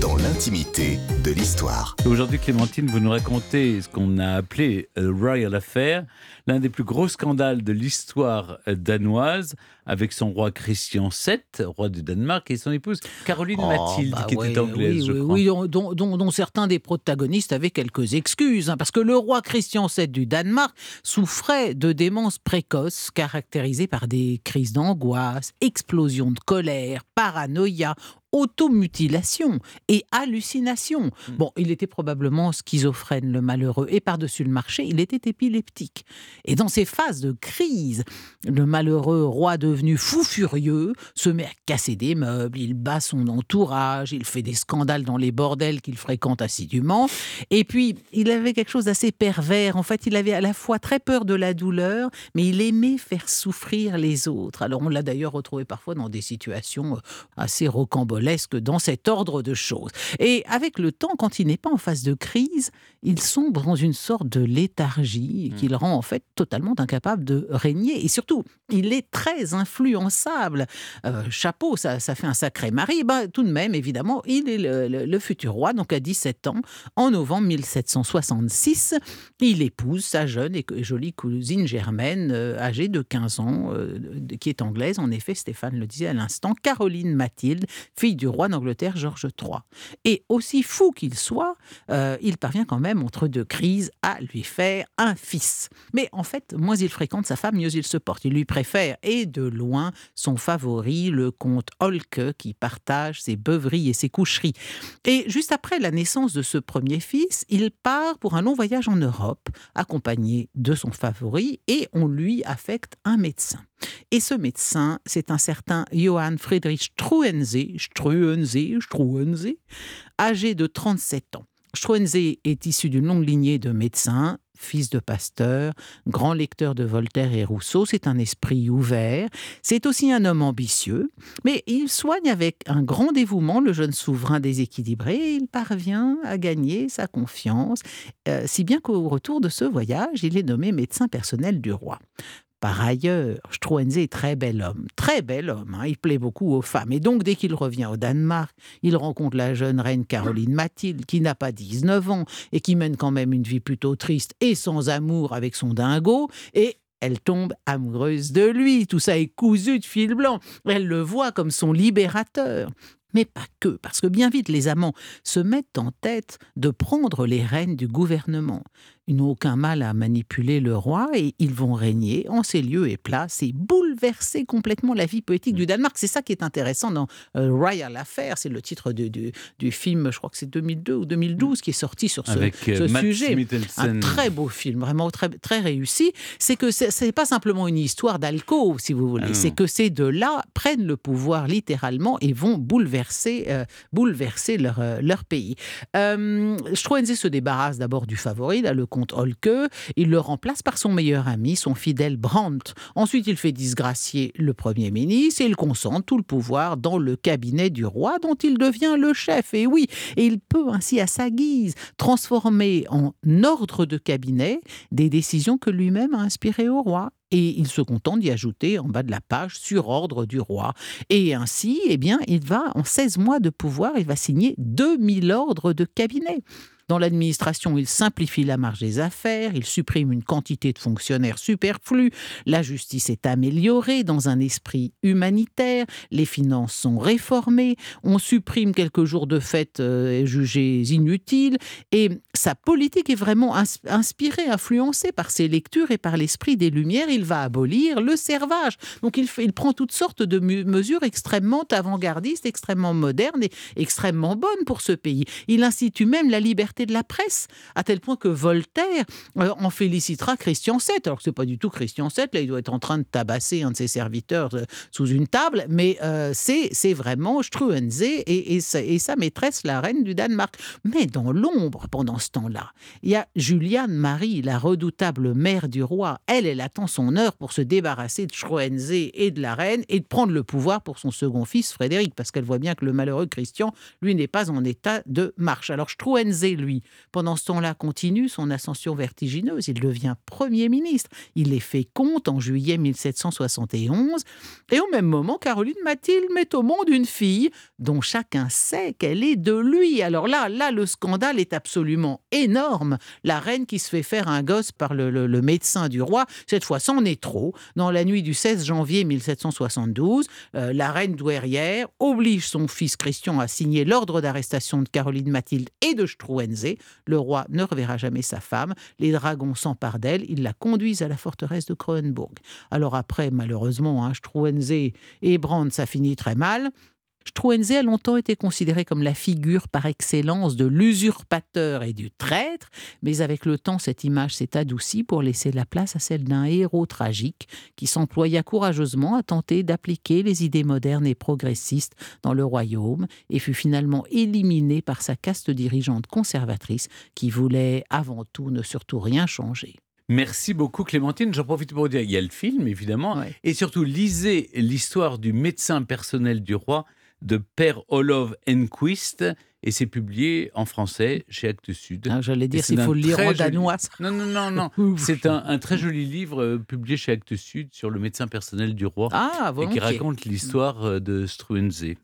Dans l'intimité de l'histoire. Aujourd'hui, Clémentine, vous nous racontez ce qu'on a appelé le Royal Affair, l'un des plus gros scandales de l'histoire danoise, avec son roi Christian VII, roi de Danemark, et son épouse Caroline Oh, Mathilde, bah qui ouais, était anglaise, oui, je oui, crois. oui, dont, dont- dont- dont certains des protagonistes avaient quelques excuses, hein, parce que le roi Christian VII du Danemark souffrait de démence précoce, caractérisée par des crises d'angoisse, explosions de colère, paranoïa, automutilation et hallucination. Hmm. Bon, il était probablement schizophrène, le malheureux, et par-dessus le marché, il était épileptique. Et dans ces phases de crise, le malheureux roi devenu fou furieux se met à casser des meubles, il bat son entourage, il fait des scandales dans les bordels qu'il fréquente assidûment. Et puis, il avait quelque chose d'assez pervers. En fait, il avait à la fois très peur de la douleur, mais il aimait faire souffrir les autres. Alors, on l'a d'ailleurs retrouvé parfois dans des situations euh, assez rocambolesques dans cet ordre de choses. Et avec le temps, quand il n'est pas en phase de crise, il sombre dans une sorte de léthargie qui le rend en fait totalement incapable de régner. Et surtout, il est très influençable. Euh, chapeau, ça, ça fait un sacré mari. Ben, tout de même, évidemment, il est le, le- le futur roi, donc à 17 ans, en novembre 1766. Il épouse sa jeune et jolie cousine germaine, euh, âgée de 15 ans, euh, qui est anglaise, en effet, Stéphane le disait à l'instant, Caroline Mathilde, fille du roi d'Angleterre Georges III. Et aussi fou qu'il soit, euh, il parvient quand même, entre deux crises, à lui faire un fils. Mais en fait, moins il fréquente sa femme, mieux il se porte. Il lui préfère, et de loin, son favori, le comte Holke, qui partage ses beuveries et ses coucheries. Et juste après la naissance de ce premier fils, il part pour un long voyage en Europe, accompagné de son favori, et on lui affecte un médecin. Et ce médecin, c'est un certain Johann Friedrich Struense, Struense, Struense, âgé de 37 ans. Struense est issu d'une longue lignée de médecins, fils de pasteur, grand lecteur de Voltaire et Rousseau, c'est un esprit ouvert, c'est aussi un homme ambitieux, mais il soigne avec un grand dévouement le jeune souverain déséquilibré. Et il parvient à gagner sa confiance, euh, si bien qu'au retour de ce voyage, il est nommé médecin personnel du roi. Par ailleurs, Struense est très bel homme, très bel homme, hein, il plaît beaucoup aux femmes. Et donc, dès qu'il revient au Danemark, il rencontre la jeune reine Caroline Mathilde, qui n'a pas 19 ans et qui mène quand même une vie plutôt triste et sans amour avec son dingo. Et elle tombe amoureuse de lui. Tout ça est cousu de fil blanc. Elle le voit comme son libérateur. Mais pas que, parce que bien vite les amants se mettent en tête de prendre les rênes du gouvernement. Ils n'ont aucun mal à manipuler le roi et ils vont régner en ces lieux et places et bouleverser complètement la vie politique du Danemark. C'est ça qui est intéressant dans euh, Royal Affair, c'est le titre du, du- du film, je crois que c'est 2002 ou 2012 qui est sorti sur ce, Avec euh, ce Matt sujet. Un très beau film, vraiment très, très réussi. C'est que c'est c'est pas simplement une histoire d'alcôve, si vous voulez. Ah c'est que ces deux-là prennent le pouvoir littéralement et vont bouleverser, euh, bouleverser leur, euh, leur pays. Euh, se débarrasse d'abord du favori, le comte Holke. Il le remplace par son meilleur ami, son fidèle Brandt. Ensuite, il fait disgracier le Premier ministre et il concentre tout le pouvoir dans le cabinet du roi dont il devient le chef. Et oui, il peut ainsi, à sa guise, transformer en ordre de cabinet des décisions que lui-même a inspirées au roi. Et il se contente d'y ajouter en bas de la page sur ordre du roi. Et ainsi, eh bien, il va, en 16 mois de pouvoir, il va signer 2000 ordres de cabinet. Dans l'administration, il simplifie la marge des affaires, il supprime une quantité de fonctionnaires superflus, la justice est améliorée dans un esprit humanitaire, les finances sont réformées, on supprime quelques jours de fête euh, jugés inutiles, et sa politique est vraiment ins- inspirée, influencée par ses lectures et par l'esprit des Lumières. Il va abolir le servage. Donc il, prend toutes sortes de mesures extrêmement avant-gardistes, extrêmement modernes et extrêmement bonnes pour ce pays. Il institue même la liberté de la presse, à tel point que Voltaire euh, en félicitera Christian VII. Alors que c'est pas du tout Christian VII, là il doit être en train de tabasser un de ses serviteurs euh, sous une table, mais euh, c'est vraiment Struense et, sa, et sa maîtresse, la reine du Danemark. Mais dans l'ombre, pendant ce temps-là, il y a Juliane Marie, la redoutable mère du roi. Elle, elle attend son heure pour se débarrasser de Struense et de la reine et de prendre le pouvoir pour son second fils, Frédéric, parce qu'elle voit bien que le malheureux Christian, lui, n'est pas en état de marche. Alors Struense, lui, Pendant ce temps-là, continue son ascension vertigineuse. Il devient Premier ministre. Il est fait comte en juillet 1771. Et au même moment, Caroline Mathilde met au monde une fille dont chacun sait qu'elle est de lui. Alors là, là, le scandale est absolument énorme. La reine qui se fait faire un gosse par le, le médecin du roi, cette fois, c'en est trop. Dans la nuit du 16 janvier 1772, euh, la reine douairière oblige son fils Christian à signer l'ordre d'arrestation de Caroline Mathilde et de Struensee. Le roi ne reverra jamais sa femme. Les dragons s'emparent d'elle. Ils la conduisent à la forteresse de Kronenburg. Alors après, malheureusement, hein, Struensee et Brand, ça finit très mal. Struensee a longtemps été considéré comme la figure par excellence de l'usurpateur et du traître, mais avec le temps, cette image s'est adoucie pour laisser la place à celle d'un héros tragique qui s'employa courageusement à tenter d'appliquer les idées modernes et progressistes dans le royaume et fut finalement éliminé par sa caste dirigeante conservatrice qui voulait avant tout ne surtout rien changer. Merci beaucoup Clémentine. J'en profite pour dire, il y a le film évidemment, et surtout lisez l'histoire du médecin personnel du roi de Père Olof Enquist et c'est publié en français chez Actes Sud. Ah, J'allais dire s'il faut le lire en danois. Non, non, non, non. c'est un, très joli livre euh, publié chez Actes Sud sur le médecin personnel du roi ah, et qui raconte l'histoire euh, de Struensee.